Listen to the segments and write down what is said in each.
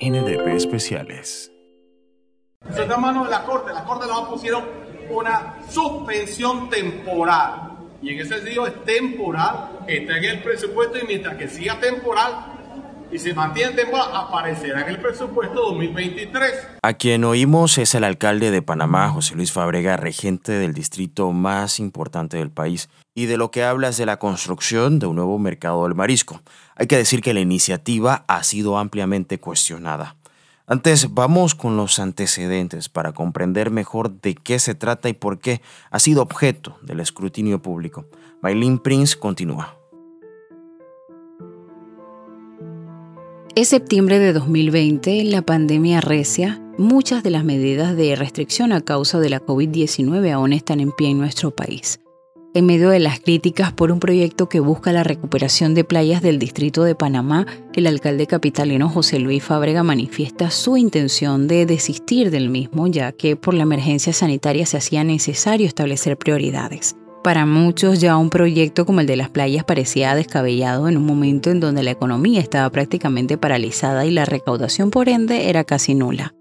NDP Especiales. Eso está en manos de la Corte. La Corte nos pusieron una suspensión temporal. Y en ese sentido es temporal, está en el presupuesto y mientras que siga temporal, y se mantiene aparecerá en el presupuesto 2023. A quien oímos es el alcalde de Panamá, José Luis Fabrega, regente del distrito más importante del país, y de lo que habla es de la construcción de un nuevo mercado del marisco. Hay que decir que la iniciativa ha sido ampliamente cuestionada. Antes, vamos con los antecedentes para comprender mejor de qué se trata y por qué ha sido objeto del escrutinio público. Maylin Prince continúa. Es septiembre de 2020, la pandemia recia, muchas de las medidas de restricción a causa de la COVID-19 aún están en pie en nuestro país. En medio de las críticas por un proyecto que busca la recuperación de playas del distrito de Panamá, el alcalde capitalino José Luis Fábrega manifiesta su intención de desistir del mismo, ya que por la emergencia sanitaria se hacía necesario establecer prioridades. Para muchos ya un proyecto como el de las playas parecía descabellado en un momento en donde la economía estaba prácticamente paralizada y la recaudación por ende era casi nula.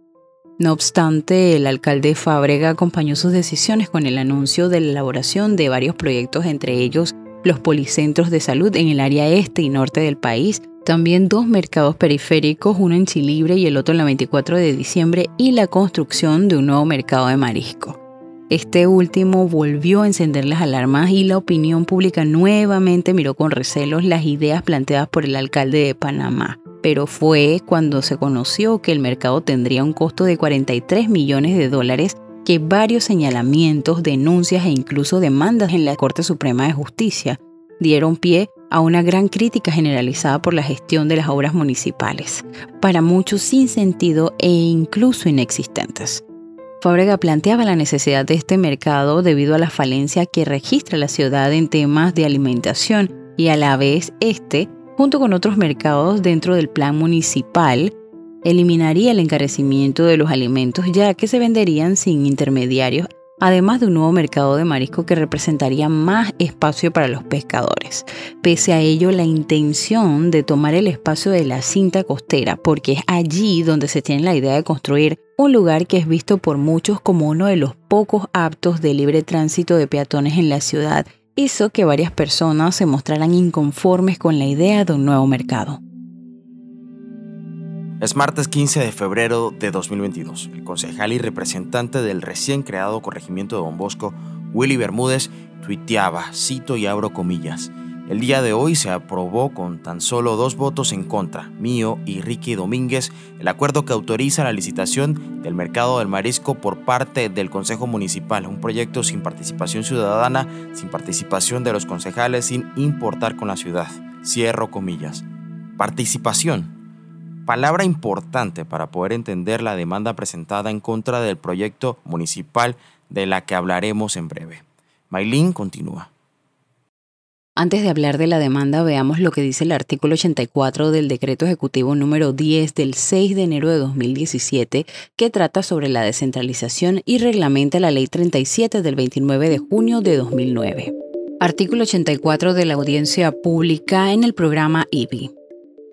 No obstante, el alcalde Fábrega acompañó sus decisiones con el anuncio de la elaboración de varios proyectos, entre ellos los policentros de salud en el área este y norte del país, también dos mercados periféricos, uno en Chilibre y el otro en la 24 de diciembre, y la construcción de un nuevo mercado de marisco. Este último volvió a encender las alarmas y la opinión pública nuevamente miró con recelos las ideas planteadas por el alcalde de Panamá. Pero fue cuando se conoció que el mercado tendría un costo de 43 millones de dólares que varios señalamientos, denuncias e incluso demandas en la Corte Suprema de Justicia dieron pie a una gran crítica generalizada por la gestión de las obras municipales, para muchos sin sentido e incluso inexistentes. Fábrega planteaba la necesidad de este mercado debido a la falencia que registra la ciudad en temas de alimentación y a la vez este, junto con otros mercados dentro del plan municipal, eliminaría el encarecimiento de los alimentos ya que se venderían sin intermediarios además de un nuevo mercado de marisco que representaría más espacio para los pescadores. Pese a ello, la intención de tomar el espacio de la cinta costera, porque es allí donde se tiene la idea de construir un lugar que es visto por muchos como uno de los pocos aptos de libre tránsito de peatones en la ciudad, hizo que varias personas se mostraran inconformes con la idea de un nuevo mercado. Es martes 15 de febrero de 2022. El concejal y representante del recién creado corregimiento de Don Bosco, Willy Bermúdez, tuiteaba, cito y abro comillas, el día de hoy se aprobó con tan solo dos votos en contra, mío y Ricky Domínguez, el acuerdo que autoriza la licitación del mercado del marisco por parte del Consejo Municipal, un proyecto sin participación ciudadana, sin participación de los concejales, sin importar con la ciudad. Cierro comillas. Participación palabra importante para poder entender la demanda presentada en contra del proyecto municipal de la que hablaremos en breve. Maylin continúa. Antes de hablar de la demanda, veamos lo que dice el artículo 84 del decreto ejecutivo número 10 del 6 de enero de 2017, que trata sobre la descentralización y reglamenta la ley 37 del 29 de junio de 2009. Artículo 84 de la audiencia pública en el programa IBI.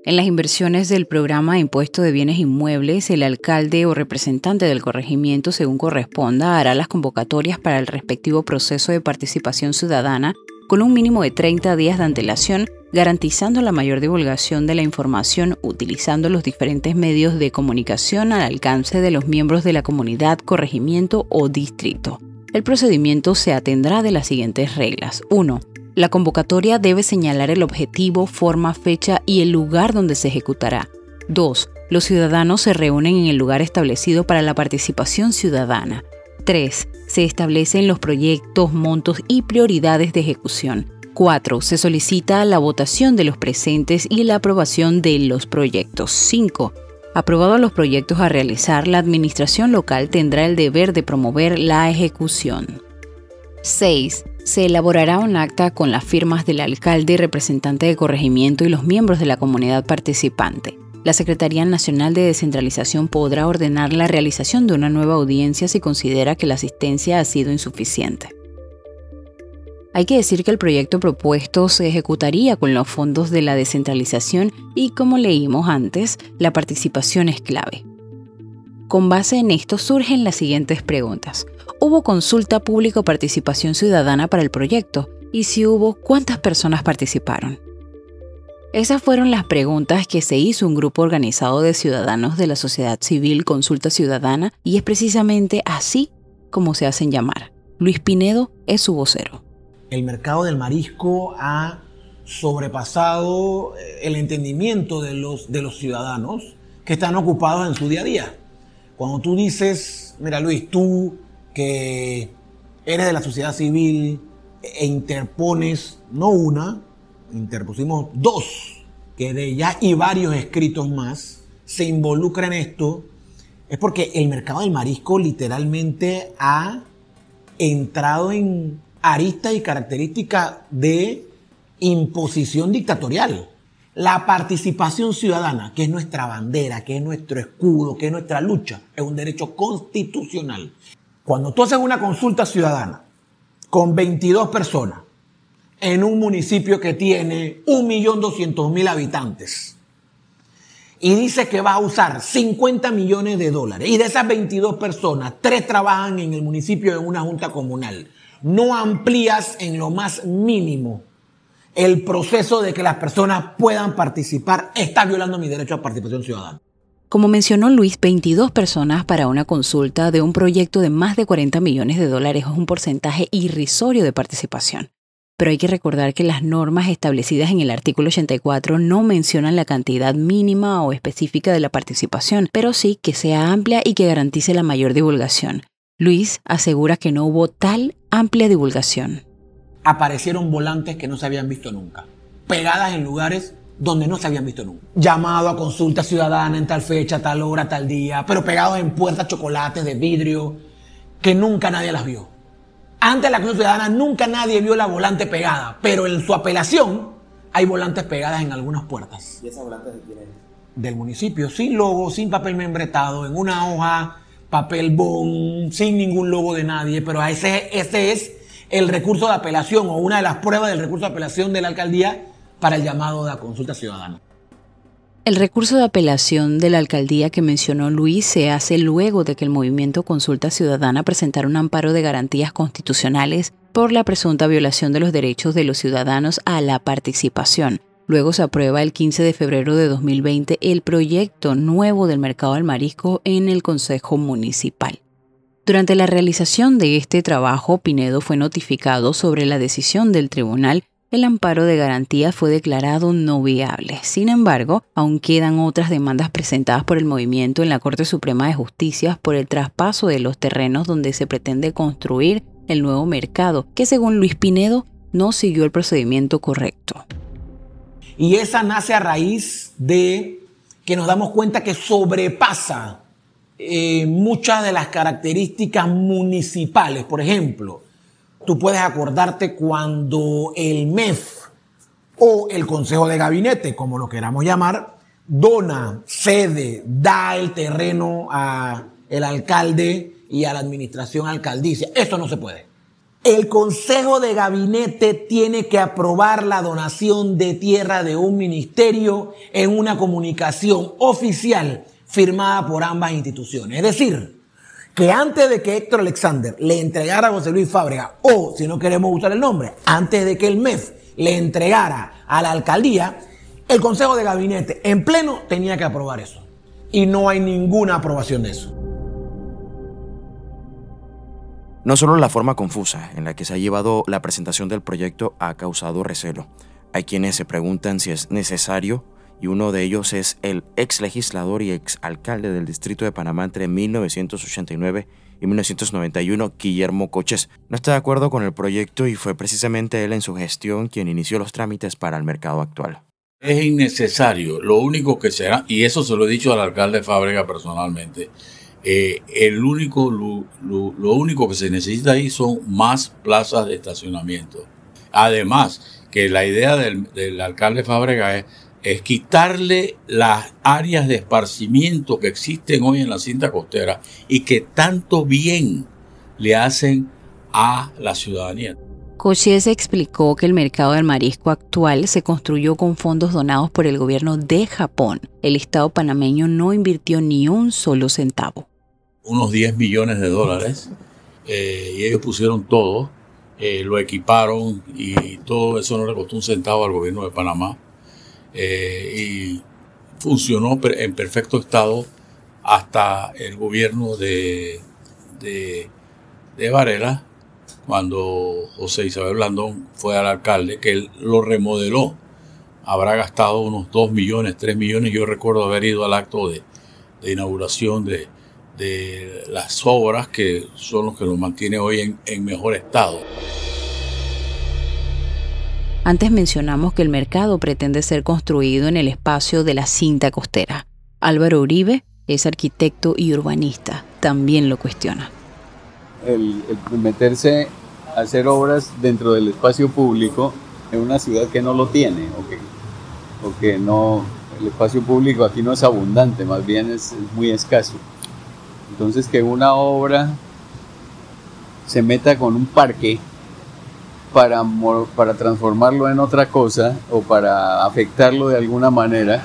En las inversiones del programa impuesto de bienes inmuebles, el alcalde o representante del corregimiento, según corresponda, hará las convocatorias para el respectivo proceso de participación ciudadana con un mínimo de 30 días de antelación, garantizando la mayor divulgación de la información utilizando los diferentes medios de comunicación al alcance de los miembros de la comunidad, corregimiento o distrito. El procedimiento se atendrá de las siguientes reglas. 1 la convocatoria debe señalar el objetivo, forma, fecha y el lugar donde se ejecutará. 2. Los ciudadanos se reúnen en el lugar establecido para la participación ciudadana. 3. Se establecen los proyectos, montos y prioridades de ejecución. 4. Se solicita la votación de los presentes y la aprobación de los proyectos. 5. Aprobados los proyectos a realizar, la administración local tendrá el deber de promover la ejecución. 6 se elaborará un acta con las firmas del alcalde y representante de corregimiento y los miembros de la comunidad participante. La Secretaría Nacional de Descentralización podrá ordenar la realización de una nueva audiencia si considera que la asistencia ha sido insuficiente. Hay que decir que el proyecto propuesto se ejecutaría con los fondos de la descentralización y, como leímos antes, la participación es clave. Con base en esto surgen las siguientes preguntas. ¿Hubo consulta pública o participación ciudadana para el proyecto? Y si hubo, ¿cuántas personas participaron? Esas fueron las preguntas que se hizo un grupo organizado de ciudadanos de la sociedad civil Consulta Ciudadana y es precisamente así como se hacen llamar. Luis Pinedo es su vocero. El mercado del marisco ha sobrepasado eh, el entendimiento de los, de los ciudadanos que están ocupados en su día a día. Cuando tú dices, mira Luis, tú que eres de la sociedad civil e interpones no una, interpusimos dos, que de ya y varios escritos más se involucran en esto, es porque el mercado del marisco literalmente ha entrado en aristas y características de imposición dictatorial. La participación ciudadana, que es nuestra bandera, que es nuestro escudo, que es nuestra lucha, es un derecho constitucional. Cuando tú haces una consulta ciudadana con 22 personas en un municipio que tiene 1.200.000 habitantes y dice que va a usar 50 millones de dólares y de esas 22 personas, tres trabajan en el municipio en una junta comunal, no amplías en lo más mínimo el proceso de que las personas puedan participar, está violando mi derecho a participación ciudadana. Como mencionó Luis, 22 personas para una consulta de un proyecto de más de 40 millones de dólares es un porcentaje irrisorio de participación. Pero hay que recordar que las normas establecidas en el artículo 84 no mencionan la cantidad mínima o específica de la participación, pero sí que sea amplia y que garantice la mayor divulgación. Luis asegura que no hubo tal amplia divulgación aparecieron volantes que no se habían visto nunca, pegadas en lugares donde no se habían visto nunca. Llamado a consulta ciudadana en tal fecha, tal hora, tal día, pero pegados en puertas chocolates de vidrio que nunca nadie las vio. Antes de la consulta ciudadana nunca nadie vio la volante pegada, pero en su apelación hay volantes pegadas en algunas puertas. ¿Y esas volantes de quién Del municipio, sin logo, sin papel membretado, en una hoja, papel bon, sin ningún logo de nadie, pero ese, ese es el recurso de apelación o una de las pruebas del recurso de apelación de la alcaldía para el llamado de la consulta ciudadana. El recurso de apelación de la alcaldía que mencionó Luis se hace luego de que el movimiento Consulta Ciudadana presentara un amparo de garantías constitucionales por la presunta violación de los derechos de los ciudadanos a la participación. Luego se aprueba el 15 de febrero de 2020 el proyecto nuevo del mercado del marisco en el Consejo Municipal. Durante la realización de este trabajo, Pinedo fue notificado sobre la decisión del tribunal. El amparo de garantía fue declarado no viable. Sin embargo, aún quedan otras demandas presentadas por el movimiento en la Corte Suprema de Justicia por el traspaso de los terrenos donde se pretende construir el nuevo mercado, que según Luis Pinedo no siguió el procedimiento correcto. Y esa nace a raíz de que nos damos cuenta que sobrepasa eh, muchas de las características municipales. Por ejemplo, tú puedes acordarte cuando el MEF o el Consejo de Gabinete, como lo queramos llamar, dona, cede, da el terreno al alcalde y a la administración alcaldicia. Eso no se puede. El Consejo de Gabinete tiene que aprobar la donación de tierra de un ministerio en una comunicación oficial firmada por ambas instituciones. Es decir, que antes de que Héctor Alexander le entregara a José Luis Fábrega, o si no queremos usar el nombre, antes de que el MEF le entregara a la alcaldía, el Consejo de Gabinete en pleno tenía que aprobar eso. Y no hay ninguna aprobación de eso. No solo la forma confusa en la que se ha llevado la presentación del proyecto ha causado recelo. Hay quienes se preguntan si es necesario y uno de ellos es el ex legislador y ex alcalde del Distrito de Panamá entre 1989 y 1991, Guillermo Coches. No está de acuerdo con el proyecto y fue precisamente él en su gestión quien inició los trámites para el mercado actual. Es innecesario, lo único que será, y eso se lo he dicho al alcalde Fábrega personalmente, eh, el único, lo, único que se necesita ahí son más plazas de estacionamiento. Además, que la idea del, del alcalde Fábrega es es quitarle las áreas de esparcimiento que existen hoy en la cinta costera y que tanto bien le hacen a la ciudadanía. Cochise explicó que el mercado del marisco actual se construyó con fondos donados por el gobierno de Japón. El Estado panameño no invirtió ni un solo centavo. Unos 10 millones de dólares eh, y ellos pusieron todo, eh, lo equiparon y todo eso no le costó un centavo al gobierno de Panamá eh, y funcionó en perfecto estado hasta el gobierno de, de, de Varela cuando José Isabel Blandón fue al alcalde, que él lo remodeló. Habrá gastado unos 2 millones, 3 millones. Yo recuerdo haber ido al acto de, inauguración de, las obras que son los que lo mantiene hoy en mejor estado. Antes mencionamos que el mercado pretende ser construido en el espacio de la cinta costera. Álvaro Uribe es arquitecto y urbanista. También lo cuestiona el, meterse a hacer obras dentro del espacio público en una ciudad que no lo tiene o que, no, el espacio público aquí no es abundante, más bien es, muy escaso. Entonces que una obra se meta con un parque para, para transformarlo en otra cosa o para afectarlo de alguna manera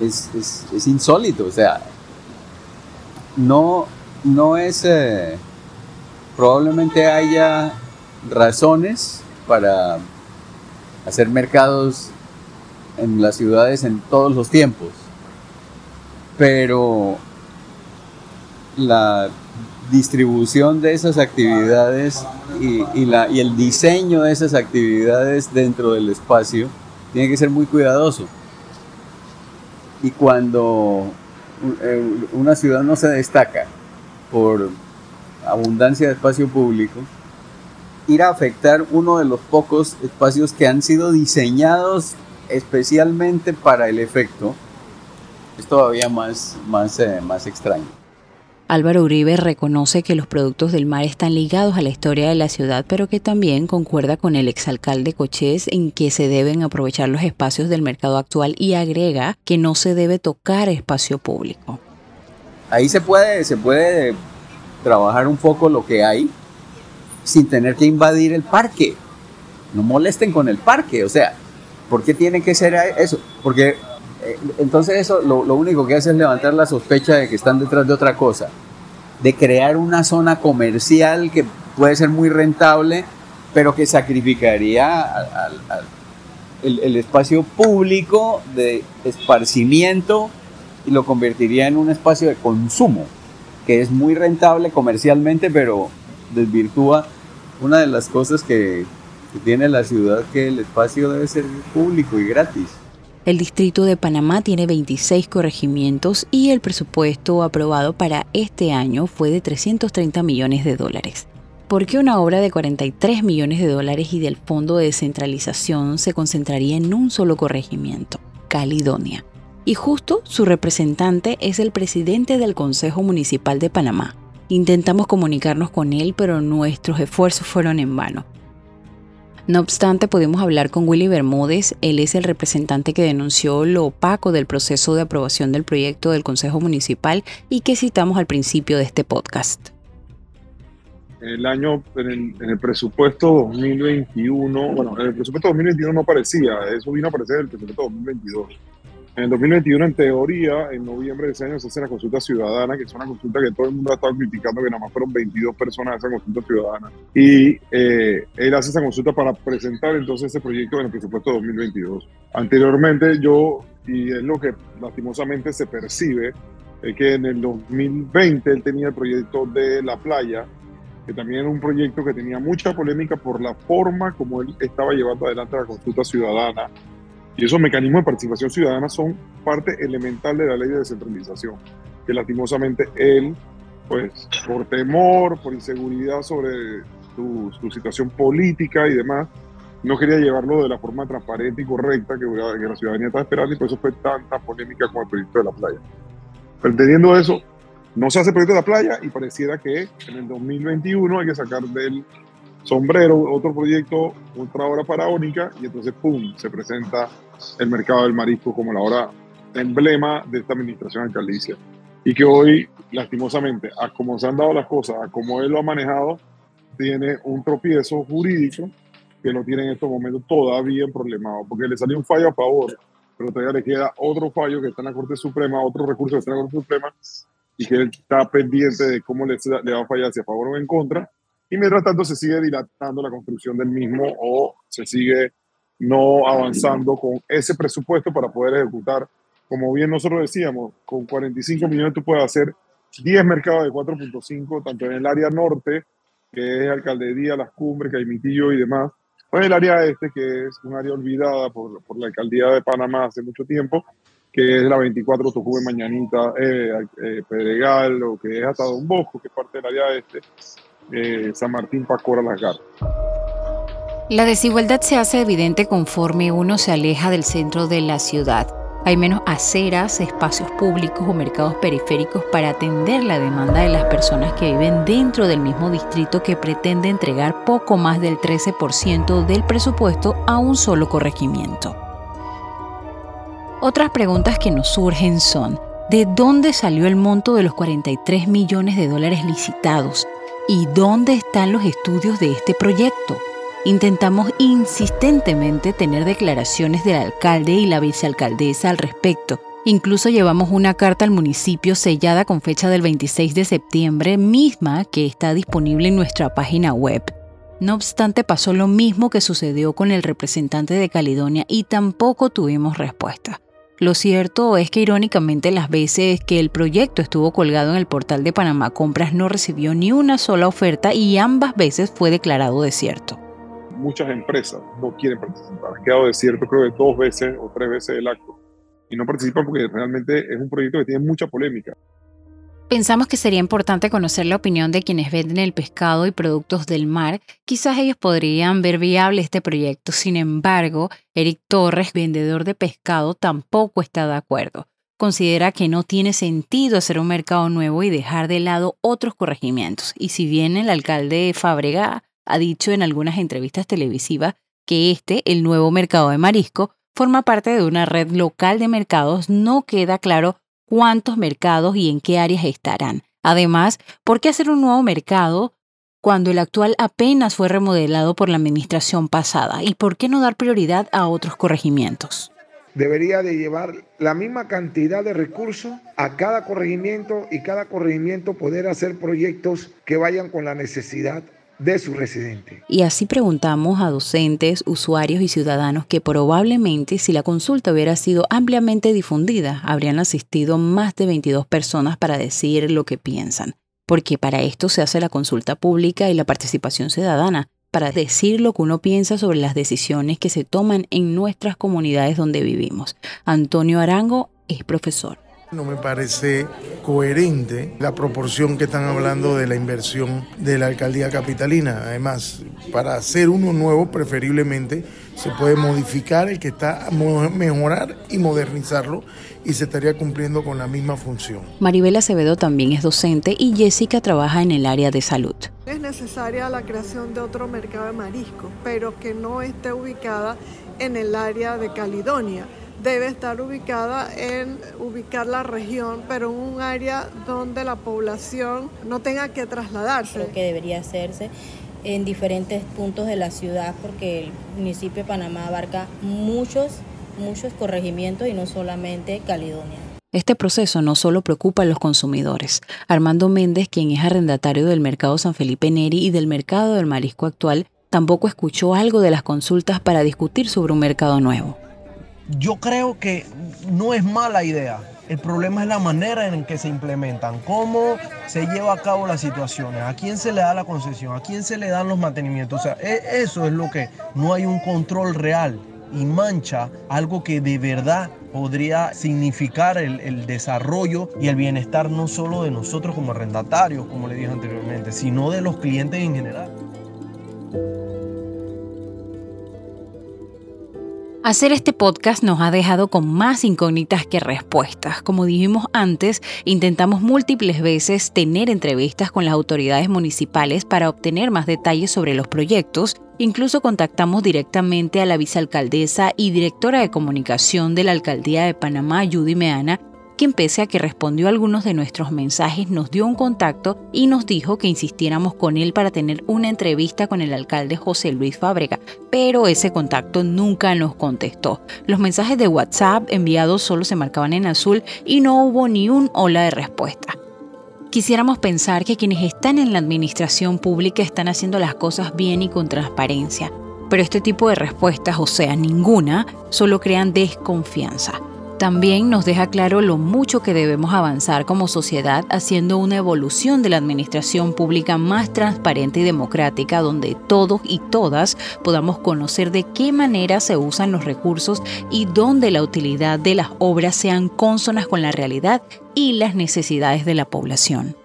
es, es, insólito. O sea, no, no es... Eh, probablemente haya razones para hacer mercados en las ciudades en todos los tiempos, pero la distribución de esas actividades y, la, y el diseño de esas actividades dentro del espacio tiene que ser muy cuidadoso. Y cuando eh, una ciudad no se destaca por abundancia de espacio público, ir a afectar uno de los pocos espacios que han sido diseñados especialmente para el efecto, es todavía más, más, eh, más extraño. Álvaro Uribe reconoce que los productos del mar están ligados a la historia de la ciudad, pero que también concuerda con el exalcalde Cochés en que se deben aprovechar los espacios del mercado actual y agrega que no se debe tocar espacio público. Ahí se puede, se puede trabajar un poco lo que hay sin tener que invadir el parque. No molesten con el parque, o sea, ¿por qué tiene que ser eso? Porque entonces eso lo, único que hace es levantar la sospecha de que están detrás de otra cosa, de crear una zona comercial que puede ser muy rentable, pero que sacrificaría el espacio público de esparcimiento y lo convertiría en un espacio de consumo que es muy rentable comercialmente, pero desvirtúa una de las cosas que, tiene la ciudad, que el espacio debe ser público y gratis. El distrito de Panamá tiene 26 corregimientos y el presupuesto aprobado para este año fue de 330 millones de dólares. ¿Por qué una obra de 43 millones de dólares y del Fondo de Descentralización se concentraría en un solo corregimiento, Caledonia? y justo su representante es el presidente del Consejo Municipal de Panamá. Intentamos comunicarnos con él, pero nuestros esfuerzos fueron en vano. No obstante, pudimos hablar con Willy Bermúdez, él es el representante que denunció lo opaco del proceso de aprobación del proyecto del Consejo Municipal y que citamos al principio de este podcast. El año, en el, presupuesto 2021, bueno, en el presupuesto 2021 no aparecía, eso vino a aparecer en el presupuesto 2022 en el 2021, en teoría, en noviembre de ese año se hace la consulta ciudadana, que es una consulta que todo el mundo ha estado criticando, que nada más fueron 22 personas de esa consulta ciudadana. Y eh, él hace esa consulta para presentar entonces ese proyecto en el presupuesto 2022. Anteriormente yo, y es lo que lastimosamente se percibe, es que en el 2020 él tenía el proyecto de la playa, que también era un proyecto que tenía mucha polémica por la forma como él estaba llevando adelante la consulta ciudadana y esos mecanismos de participación ciudadana son parte elemental de la ley de descentralización, que lastimosamente él, pues por temor, por inseguridad sobre su, situación política y demás, no quería llevarlo de la forma transparente y correcta que, la ciudadanía estaba esperando y por eso fue tanta polémica con el proyecto de la playa. Pero entendiendo eso, no se hace proyecto de la playa y pareciera que en el 2021 hay que sacar del sombrero otro proyecto, otra obra faraónica y entonces, ¡pum!, se presenta el mercado del marisco como la hora emblema de esta administración alcaldicia. Y que hoy, lastimosamente, a como se han dado las cosas, a como él lo ha manejado, tiene un tropiezo jurídico que lo tiene en estos momentos todavía problemado, porque le salió un fallo a favor, pero todavía le queda otro fallo que está en la Corte Suprema, otro recurso que está en la Corte Suprema, y que él está pendiente de cómo le, le va a fallar, si a favor o en contra, y mientras tanto se sigue dilatando la construcción del mismo o se sigue no avanzando con ese presupuesto para poder ejecutar. Como bien nosotros decíamos, con 45 millones tú puedes hacer 10 mercados de 4.5, tanto en el área norte, que es Alcaldía, Las Cumbres, Caimitillo y demás, o en el área este, que es un área olvidada por, por la Alcaldía de Panamá hace mucho tiempo, que es la 24 Tocume Mañanita, eh, eh, Pedregal, o que es hasta Don Bosco, que es parte del área este, eh, San Martín, Pacora, Las. La desigualdad se hace evidente conforme uno se aleja del centro de la ciudad. Hay menos aceras, espacios públicos o mercados periféricos para atender la demanda de las personas que viven dentro del mismo distrito que pretende entregar poco más del 13% del presupuesto a un solo corregimiento. Otras preguntas que nos surgen son, ¿de dónde salió el monto de los 43 millones de dólares licitados? ¿Y dónde están los estudios de este proyecto? Intentamos insistentemente tener declaraciones del alcalde y la vicealcaldesa al respecto. Incluso llevamos una carta al municipio sellada con fecha del 26 de septiembre, misma que está disponible en nuestra página web. No obstante, pasó lo mismo que sucedió con el representante de Caledonia y tampoco tuvimos respuesta. Lo cierto es que irónicamente las veces que el proyecto estuvo colgado en el portal de Panamá Compras no recibió ni una sola oferta y ambas veces fue declarado desierto muchas empresas no quieren participar. Ha quedado desierto creo que dos veces o tres veces el acto. Y no participan porque realmente es un proyecto que tiene mucha polémica. Pensamos que sería importante conocer la opinión de quienes venden el pescado y productos del mar. Quizás ellos podrían ver viable este proyecto. Sin embargo, Eric Torres, vendedor de pescado, tampoco está de acuerdo. Considera que no tiene sentido hacer un mercado nuevo y dejar de lado otros corregimientos. Y si bien el alcalde Fabregá ha dicho en algunas entrevistas televisivas que este, el nuevo mercado de marisco, forma parte de una red local de mercados, no queda claro cuántos mercados y en qué áreas estarán. Además, ¿por qué hacer un nuevo mercado cuando el actual apenas fue remodelado por la administración pasada? ¿Y por qué no dar prioridad a otros corregimientos? Debería de llevar la misma cantidad de recursos a cada corregimiento y cada corregimiento poder hacer proyectos que vayan con la necesidad de su residente. Y así preguntamos a docentes, usuarios y ciudadanos que probablemente si la consulta hubiera sido ampliamente difundida, habrían asistido más de 22 personas para decir lo que piensan, porque para esto se hace la consulta pública y la participación ciudadana, para decir lo que uno piensa sobre las decisiones que se toman en nuestras comunidades donde vivimos. Antonio Arango es profesor. No me parece coherente la proporción que están hablando de la inversión de la alcaldía capitalina. Además, para hacer uno nuevo, preferiblemente, se puede modificar el que está, mejorar y modernizarlo y se estaría cumpliendo con la misma función. Maribel Acevedo también es docente y Jessica trabaja en el área de salud. Es necesaria la creación de otro mercado de marisco, pero que no esté ubicada en el área de Caledonia debe estar ubicada en ubicar la región, pero en un área donde la población no tenga que trasladarse. Creo que debería hacerse en diferentes puntos de la ciudad porque el municipio de Panamá abarca muchos, muchos corregimientos y no solamente Caledonia. Este proceso no solo preocupa a los consumidores. Armando Méndez, quien es arrendatario del mercado San Felipe Neri y del mercado del marisco actual, tampoco escuchó algo de las consultas para discutir sobre un mercado nuevo yo creo que no es mala idea. El problema es la manera en que se implementan, cómo se lleva a cabo las situaciones, a quién se le da la concesión, a quién se le dan los mantenimientos. O sea, e, eso es lo que no hay un control real y mancha algo que de verdad podría significar el, el, desarrollo y el bienestar no solo de nosotros como arrendatarios, como le dije anteriormente, sino de los clientes en general. Hacer este podcast nos ha dejado con más incógnitas que respuestas. Como dijimos antes, intentamos múltiples veces tener entrevistas con las autoridades municipales para obtener más detalles sobre los proyectos. Incluso contactamos directamente a la vicealcaldesa y directora de comunicación de la alcaldía de Panamá, Judy Meana, quien pese a que respondió a algunos de nuestros mensajes nos dio un contacto y nos dijo que insistiéramos con él para tener una entrevista con el alcalde José Luis Fábrega, pero ese contacto nunca nos contestó. Los mensajes de WhatsApp enviados solo se marcaban en azul y no hubo ni un hola de respuesta. Quisiéramos pensar que quienes están en la administración pública están haciendo las cosas bien y con transparencia, pero este tipo de respuestas, o sea, ninguna, solo crean desconfianza. También nos deja claro lo mucho que debemos avanzar como sociedad haciendo una evolución de la administración pública más transparente y democrática donde todos y todas podamos conocer de qué manera se usan los recursos y donde la utilidad de las obras sean cónsonas con la realidad y las necesidades de la población.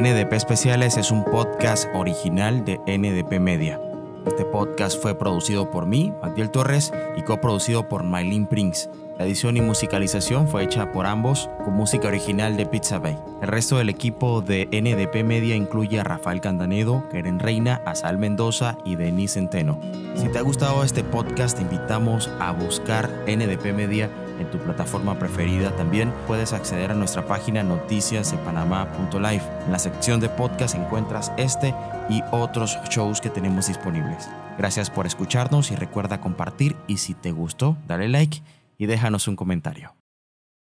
NDP Especiales es un podcast original de NDP Media. Este podcast fue producido por mí, Matiel Torres, y coproducido por Mylene Prince. La edición y musicalización fue hecha por ambos con música original de Pizza Bay. El resto del equipo de NDP Media incluye a Rafael Candanedo, Keren Reina, Asal Mendoza y Denis Centeno. Si te ha gustado este podcast, te invitamos a buscar NDP Media en tu plataforma preferida. También puedes acceder a nuestra página noticiasdepanamá.live. En la sección de podcast encuentras este y otros shows que tenemos disponibles. Gracias por escucharnos y recuerda compartir y si te gustó, dale like y déjanos un comentario.